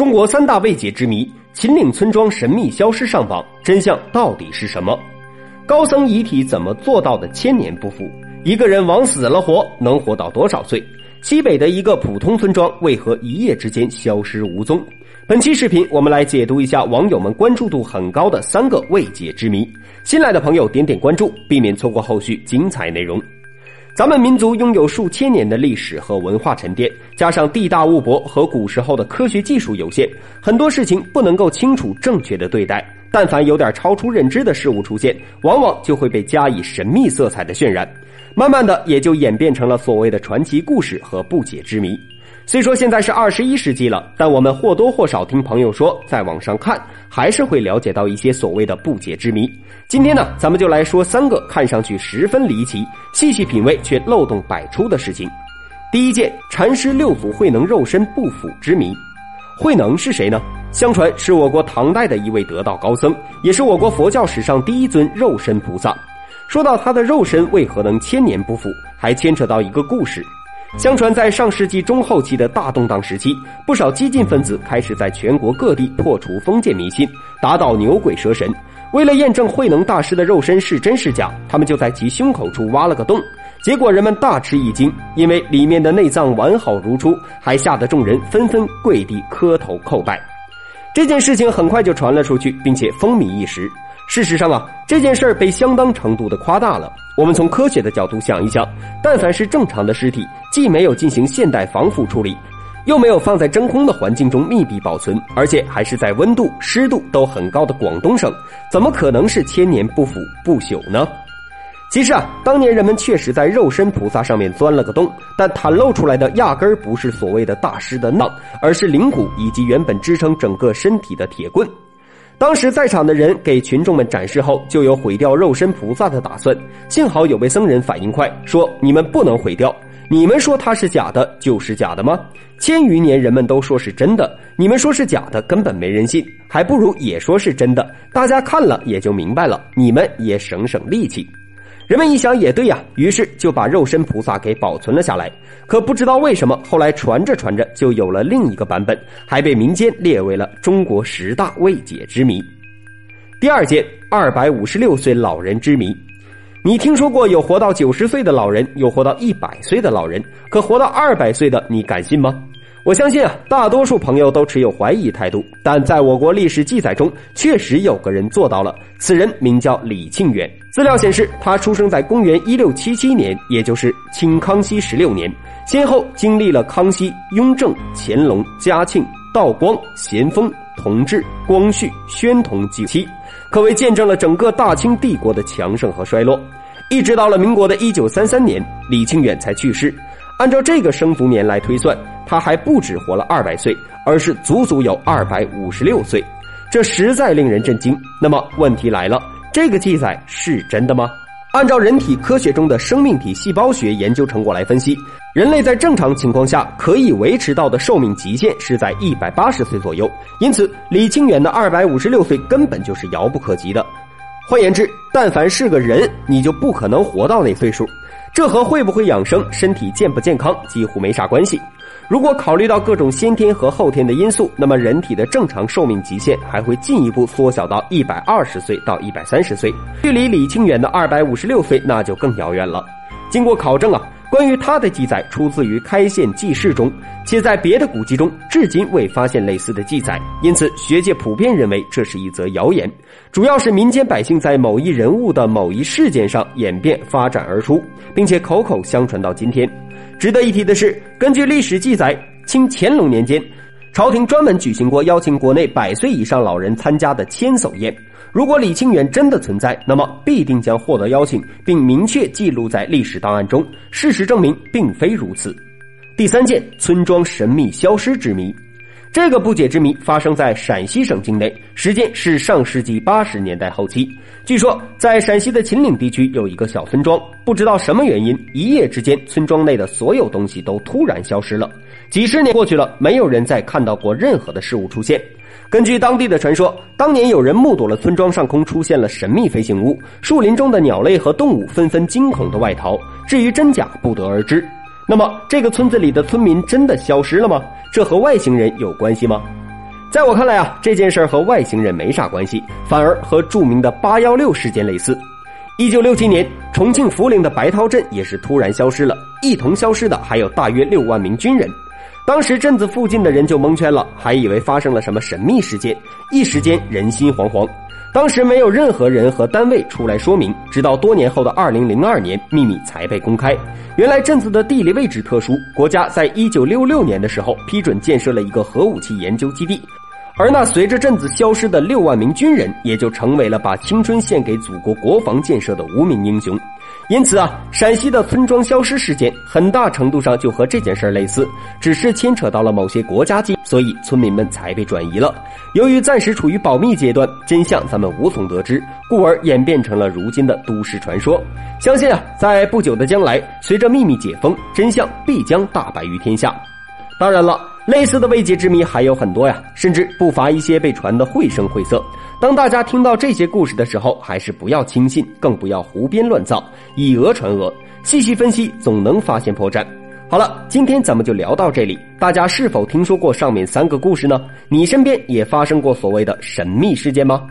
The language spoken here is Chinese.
中国三大未解之谜：秦岭村庄神秘消失上榜，真相到底是什么？高僧遗体怎么做到的千年不腐？一个人往死了活能活到多少岁？西北的一个普通村庄为何一夜之间消失无踪？本期视频我们来解读一下网友们关注度很高的三个未解之谜。新来的朋友点点关注，避免错过后续精彩内容。咱们民族拥有数千年的历史和文化沉淀，加上地大物博和古时候的科学技术有限，很多事情不能够清楚正确的对待。但凡有点超出认知的事物出现，往往就会被加以神秘色彩的渲染，慢慢的也就演变成了所谓的传奇故事和不解之谜。虽说现在是二十一世纪了，但我们或多或少听朋友说，在网上看，还是会了解到一些所谓的不解之谜。今天呢，咱们就来说三个看上去十分离奇，细细品味却漏洞百出的事情。第一件，禅师六祖慧能肉身不腐之谜。慧能是谁呢？相传是我国唐代的一位得道高僧，也是我国佛教史上第一尊肉身菩萨。说到他的肉身为何能千年不腐，还牵扯到一个故事。相传，在上世纪中后期的大动荡时期，不少激进分子开始在全国各地破除封建迷信，打倒牛鬼蛇神。为了验证慧能大师的肉身是真是假，他们就在其胸口处挖了个洞。结果人们大吃一惊，因为里面的内脏完好如初，还吓得众人纷纷跪地磕头叩拜。这件事情很快就传了出去，并且风靡一时。事实上啊，这件事儿被相当程度的夸大了。我们从科学的角度想一想，但凡是正常的尸体，既没有进行现代防腐处理，又没有放在真空的环境中密闭保存，而且还是在温度、湿度都很高的广东省，怎么可能是千年不腐不朽呢？其实啊，当年人们确实在肉身菩萨上面钻了个洞，但袒露出来的压根儿不是所谓的大师的脑，而是灵骨以及原本支撑整个身体的铁棍。当时在场的人给群众们展示后，就有毁掉肉身菩萨的打算。幸好有位僧人反应快，说：“你们不能毁掉，你们说它是假的，就是假的吗？千余年人们都说是真的，你们说是假的，根本没人信，还不如也说是真的，大家看了也就明白了，你们也省省力气。”人们一想也对呀，于是就把肉身菩萨给保存了下来。可不知道为什么，后来传着传着就有了另一个版本，还被民间列为了中国十大未解之谜。第二件，二百五十六岁老人之谜。你听说过有活到九十岁的老人，有活到一百岁的老人，可活到二百岁的，你敢信吗？我相信啊，大多数朋友都持有怀疑态度。但在我国历史记载中，确实有个人做到了。此人名叫李庆远。资料显示，他出生在公元一六七七年，也就是清康熙十六年，先后经历了康熙、雍正、乾隆、嘉庆、道光、咸丰、同治、光绪、宣统几期，可谓见证了整个大清帝国的强盛和衰落。一直到了民国的一九三三年，李庆远才去世。按照这个生卒年来推算，他还不止活了二百岁，而是足足有二百五十六岁，这实在令人震惊。那么问题来了，这个记载是真的吗？按照人体科学中的生命体细胞学研究成果来分析，人类在正常情况下可以维持到的寿命极限是在一百八十岁左右，因此李清远的二百五十六岁根本就是遥不可及的。换言之，但凡是个人，你就不可能活到那岁数。这和会不会养生、身体健不健康几乎没啥关系。如果考虑到各种先天和后天的因素，那么人体的正常寿命极限还会进一步缩小到一百二十岁到一百三十岁，距离李清远的二百五十六岁那就更遥远了。经过考证啊。关于他的记载出自于《开县记事》中，且在别的古籍中至今未发现类似的记载，因此学界普遍认为这是一则谣言，主要是民间百姓在某一人物的某一事件上演变发展而出，并且口口相传到今天。值得一提的是，根据历史记载，清乾隆年间，朝廷专门举行过邀请国内百岁以上老人参加的千叟宴。如果李清远真的存在，那么必定将获得邀请，并明确记录在历史档案中。事实证明，并非如此。第三件村庄神秘消失之谜，这个不解之谜发生在陕西省境内，时间是上世纪八十年代后期。据说，在陕西的秦岭地区有一个小村庄，不知道什么原因，一夜之间，村庄内的所有东西都突然消失了。几十年过去了，没有人再看到过任何的事物出现。根据当地的传说，当年有人目睹了村庄上空出现了神秘飞行物，树林中的鸟类和动物纷纷惊恐的外逃。至于真假，不得而知。那么，这个村子里的村民真的消失了吗？这和外星人有关系吗？在我看来啊，这件事儿和外星人没啥关系，反而和著名的八幺六事件类似。一九六七年，重庆涪陵的白涛镇也是突然消失了，一同消失的还有大约六万名军人。当时镇子附近的人就蒙圈了，还以为发生了什么神秘事件，一时间人心惶惶。当时没有任何人和单位出来说明，直到多年后的二零零二年，秘密才被公开。原来镇子的地理位置特殊，国家在一九六六年的时候批准建设了一个核武器研究基地。而那随着镇子消失的六万名军人，也就成为了把青春献给祖国国防建设的无名英雄。因此啊，陕西的村庄消失事件很大程度上就和这件事类似，只是牵扯到了某些国家机，所以村民们才被转移了。由于暂时处于保密阶段，真相咱们无从得知，故而演变成了如今的都市传说。相信啊，在不久的将来，随着秘密解封，真相必将大白于天下。当然了。类似的未解之谜还有很多呀，甚至不乏一些被传得绘声绘色。当大家听到这些故事的时候，还是不要轻信，更不要胡编乱造，以讹传讹。细细分析，总能发现破绽。好了，今天咱们就聊到这里。大家是否听说过上面三个故事呢？你身边也发生过所谓的神秘事件吗？